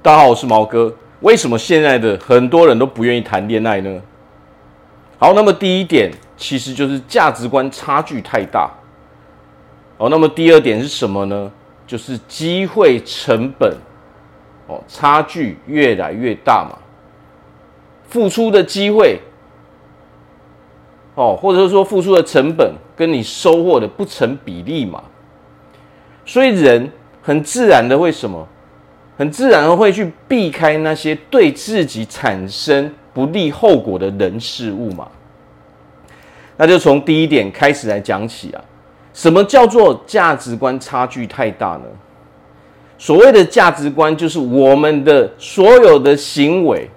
大家好，我是毛哥。为什么现在的很多人都不愿意谈恋爱呢？好，那么第一点其实就是价值观差距太大。哦，那么第二点是什么呢？就是机会成本哦，差距越来越大嘛。付出的机会哦，或者是说付出的成本跟你收获的不成比例嘛。所以人很自然的会什么？很自然会去避开那些对自己产生不利后果的人事物嘛。那就从第一点开始来讲起啊。什么叫做价值观差距太大呢？所谓的价值观就是我们的所有的行为。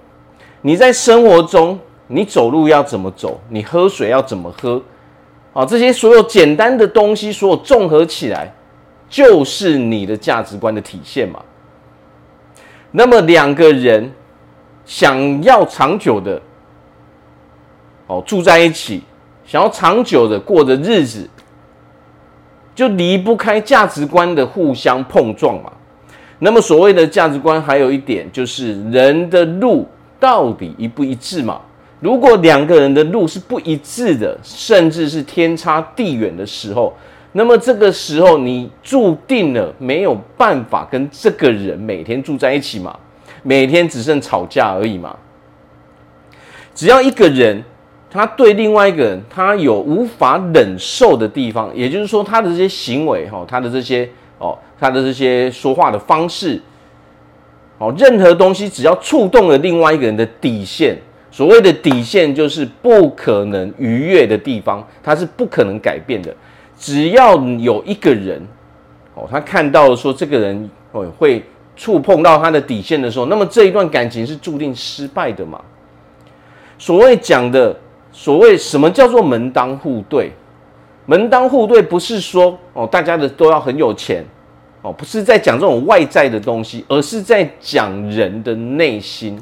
你在生活中，你走路要怎么走？你喝水要怎么喝？啊，这些所有简单的东西，所有综合起来，就是你的价值观的体现嘛。那么两个人想要长久的哦住在一起，想要长久的过着日子，就离不开价值观的互相碰撞嘛。那么所谓的价值观，还有一点就是人的路到底一不一致嘛？如果两个人的路是不一致的，甚至是天差地远的时候。那么这个时候，你注定了没有办法跟这个人每天住在一起嘛，每天只剩吵架而已嘛。只要一个人，他对另外一个人，他有无法忍受的地方，也就是说，他的这些行为，哈，他的这些哦，他的这些说话的方式，哦，任何东西只要触动了另外一个人的底线，所谓的底线就是不可能逾越的地方，它是不可能改变的。只要有一个人，哦，他看到说这个人哦会触碰到他的底线的时候，那么这一段感情是注定失败的嘛？所谓讲的所谓什么叫做门当户对？门当户对不是说哦大家的都要很有钱哦，不是在讲这种外在的东西，而是在讲人的内心。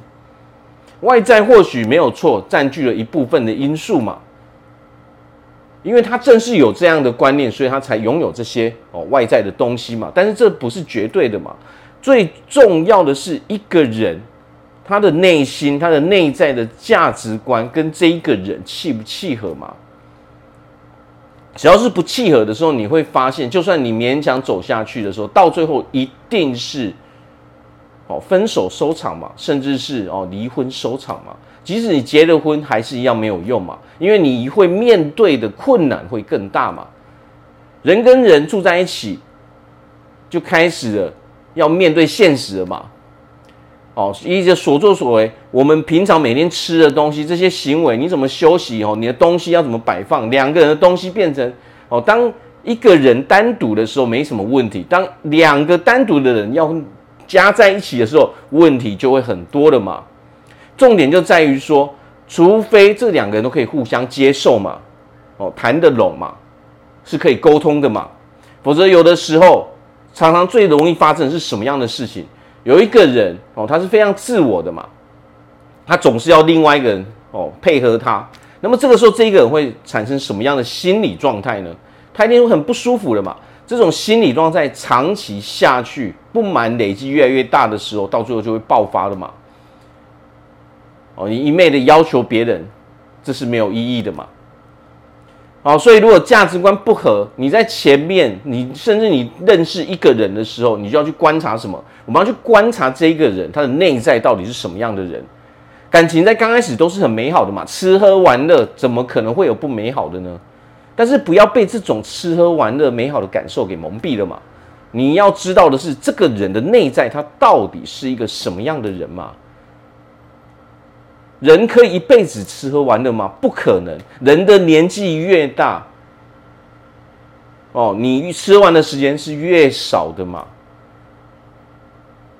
外在或许没有错，占据了一部分的因素嘛。因为他正是有这样的观念，所以他才拥有这些哦外在的东西嘛。但是这不是绝对的嘛。最重要的是一个人他的内心、他的内在的价值观跟这一个人契不契合嘛？只要是不契合的时候，你会发现，就算你勉强走下去的时候，到最后一定是哦分手收场嘛，甚至是哦离婚收场嘛。即使你结了婚，还是一样没有用嘛，因为你会面对的困难会更大嘛。人跟人住在一起，就开始了要面对现实了嘛。哦，一些所作所为，我们平常每天吃的东西，这些行为，你怎么休息哦？你的东西要怎么摆放？两个人的东西变成哦，当一个人单独的时候没什么问题，当两个单独的人要加在一起的时候，问题就会很多了嘛。重点就在于说，除非这两个人都可以互相接受嘛，哦，谈得拢嘛，是可以沟通的嘛，否则有的时候常常最容易发生是什么样的事情？有一个人哦，他是非常自我的嘛，他总是要另外一个人哦配合他，那么这个时候这一个人会产生什么样的心理状态呢？他一定会很不舒服的嘛，这种心理状态长期下去，不满累积越来越大的时候，到最后就会爆发了嘛。哦，你一昧的要求别人，这是没有意义的嘛。好，所以如果价值观不合，你在前面，你甚至你认识一个人的时候，你就要去观察什么？我们要去观察这一个人，他的内在到底是什么样的人。感情在刚开始都是很美好的嘛，吃喝玩乐，怎么可能会有不美好的呢？但是不要被这种吃喝玩乐美好的感受给蒙蔽了嘛。你要知道的是，这个人的内在他到底是一个什么样的人嘛。人可以一辈子吃喝玩乐吗？不可能。人的年纪越大，哦，你吃完的时间是越少的嘛。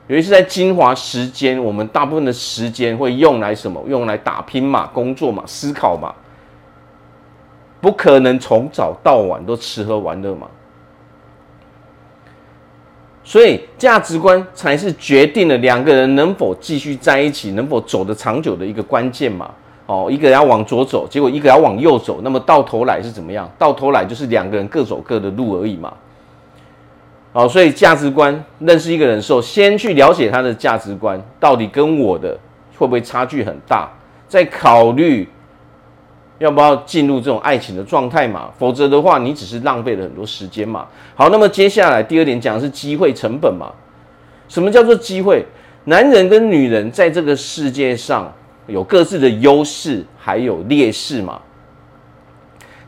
尤其是在精华时间，我们大部分的时间会用来什么？用来打拼嘛，工作嘛，思考嘛。不可能从早到晚都吃喝玩乐嘛。所以价值观才是决定了两个人能否继续在一起、能否走得长久的一个关键嘛。哦，一个人要往左走，结果一个要往右走，那么到头来是怎么样？到头来就是两个人各走各的路而已嘛。哦，所以价值观认识一个人的时候，先去了解他的价值观到底跟我的会不会差距很大，再考虑要不要进入这种爱情的状态嘛？否则的话，你只是浪费了很多时间嘛。好，那么接下来第二点讲的是机会成本嘛？什么叫做机会？男人跟女人在这个世界上有各自的优势，还有劣势嘛？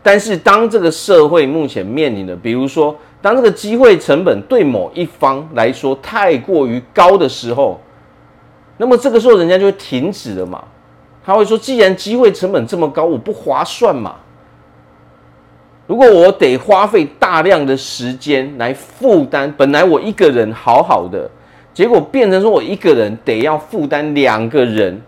但是当这个社会目前面临的，比如说，当这个机会成本对某一方来说太过于高的时候，那么这个时候人家就会停止了嘛。他会说，既然机会成本这么高，我不划算嘛。如果我得花费大量的时间来负担，本来我一个人好好的，结果变成说我一个人得要负担两个人，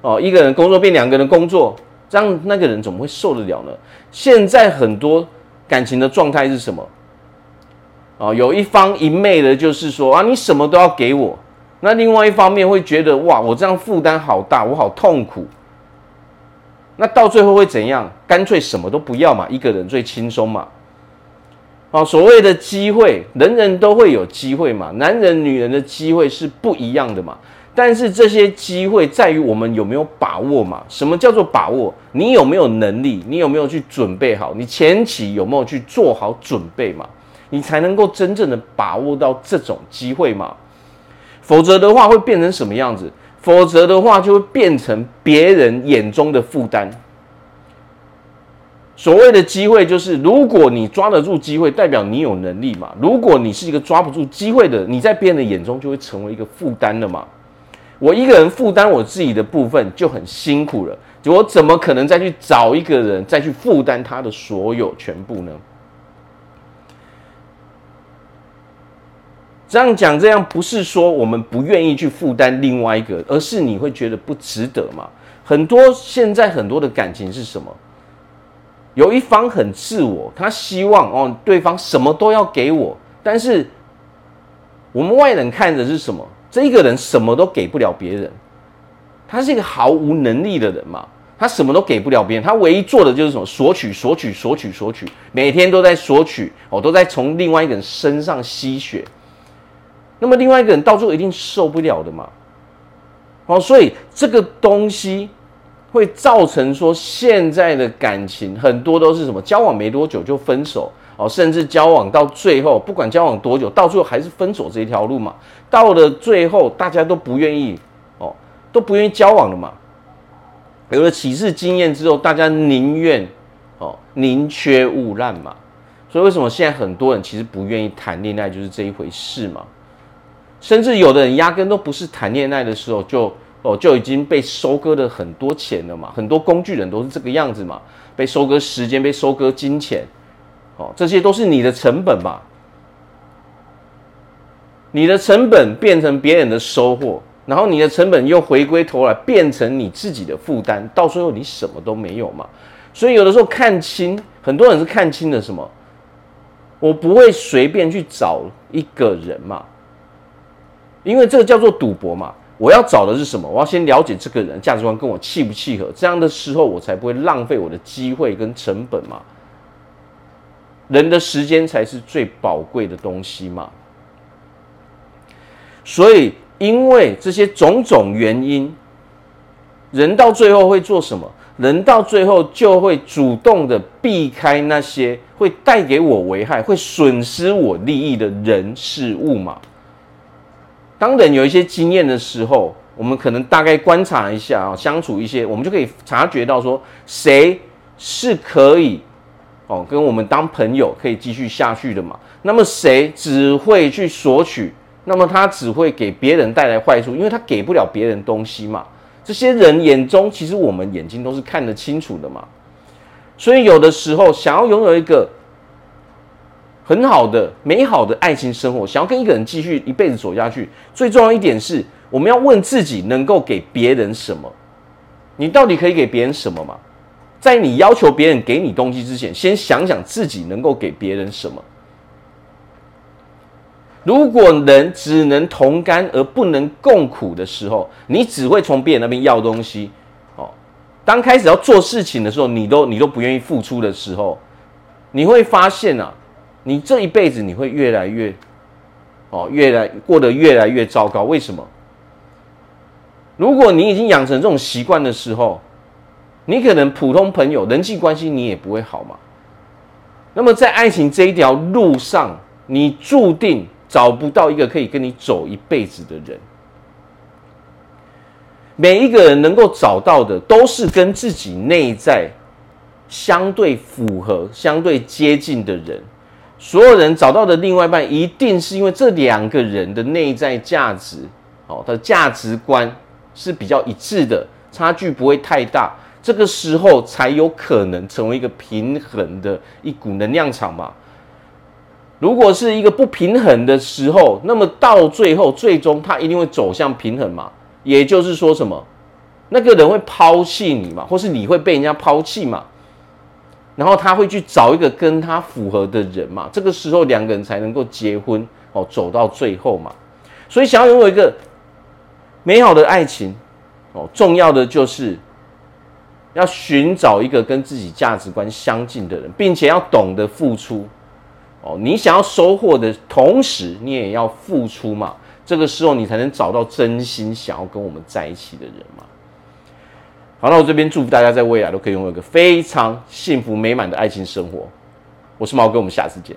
哦，一个人工作变两个人工作。这样那个人怎么会受得了呢？现在很多感情的状态是什么？哦，有一方一昧的就是说啊，你什么都要给我。那另外一方面会觉得哇，我这样负担好大，我好痛苦。那到最后会怎样？干脆什么都不要嘛，一个人最轻松嘛。啊，所谓的机会，人人都会有机会嘛，男人女人的机会是不一样的嘛。但是这些机会在于我们有没有把握嘛？什么叫做把握？你有没有能力？你有没有去准备好？你前期有没有去做好准备嘛？你才能够真正的把握到这种机会嘛？否则的话会变成什么样子？否则的话就会变成别人眼中的负担。所谓的机会就是，如果你抓得住机会，代表你有能力嘛。如果你是一个抓不住机会的，你在别人的眼中就会成为一个负担了嘛。我一个人负担我自己的部分就很辛苦了，我怎么可能再去找一个人再去负担他的所有全部呢？这样讲，这样不是说我们不愿意去负担另外一个，而是你会觉得不值得嘛？很多现在很多的感情是什么？有一方很自我，他希望哦对方什么都要给我，但是我们外人看的是什么？这一个人什么都给不了别人，他是一个毫无能力的人嘛？他什么都给不了别人，他唯一做的就是什么？索取、索取、索取、索取，每天都在索取，哦，都在从另外一个人身上吸血。那么另外一个人到最后一定受不了的嘛？哦，所以这个东西会造成说现在的感情很多都是什么？交往没多久就分手。哦，甚至交往到最后，不管交往多久，到最后还是分手这一条路嘛。到了最后，大家都不愿意哦，都不愿意交往了嘛。有了几次经验之后，大家宁愿哦宁缺毋滥嘛。所以为什么现在很多人其实不愿意谈恋爱，就是这一回事嘛。甚至有的人压根都不是谈恋爱的时候就哦就已经被收割了很多钱了嘛。很多工具人都是这个样子嘛，被收割时间，被收割金钱。哦，这些都是你的成本吧？你的成本变成别人的收获，然后你的成本又回归头来变成你自己的负担，到最后你什么都没有嘛。所以有的时候看清，很多人是看清了什么？我不会随便去找一个人嘛，因为这个叫做赌博嘛。我要找的是什么？我要先了解这个人价值观跟我契不契合，这样的时候我才不会浪费我的机会跟成本嘛。人的时间才是最宝贵的东西嘛，所以因为这些种种原因，人到最后会做什么？人到最后就会主动的避开那些会带给我危害、会损失我利益的人事物嘛。当人有一些经验的时候，我们可能大概观察一下啊，相处一些，我们就可以察觉到说，谁是可以。哦，跟我们当朋友可以继续下去的嘛？那么谁只会去索取？那么他只会给别人带来坏处，因为他给不了别人东西嘛。这些人眼中，其实我们眼睛都是看得清楚的嘛。所以有的时候，想要拥有一个很好的、美好的爱情生活，想要跟一个人继续一辈子走下去，最重要一点是，我们要问自己：能够给别人什么？你到底可以给别人什么吗？在你要求别人给你东西之前，先想想自己能够给别人什么。如果人只能同甘而不能共苦的时候，你只会从别人那边要东西。哦，当开始要做事情的时候，你都你都不愿意付出的时候，你会发现啊，你这一辈子你会越来越，哦，越来过得越来越糟糕。为什么？如果你已经养成这种习惯的时候，你可能普通朋友人际关系你也不会好嘛。那么在爱情这一条路上，你注定找不到一个可以跟你走一辈子的人。每一个人能够找到的，都是跟自己内在相对符合、相对接近的人。所有人找到的另外一半，一定是因为这两个人的内在价值，哦，他的价值观是比较一致的，差距不会太大。这个时候才有可能成为一个平衡的一股能量场嘛。如果是一个不平衡的时候，那么到最后，最终他一定会走向平衡嘛。也就是说，什么？那个人会抛弃你嘛，或是你会被人家抛弃嘛？然后他会去找一个跟他符合的人嘛？这个时候两个人才能够结婚哦，走到最后嘛。所以，想要拥有一个美好的爱情哦，重要的就是要寻找一个跟自己价值观相近的人，并且要懂得付出哦。你想要收获的同时，你也要付出嘛。这个时候，你才能找到真心想要跟我们在一起的人嘛。好，那我这边祝福大家在未来都可以拥有一个非常幸福美满的爱情生活。我是毛哥，我们下次见。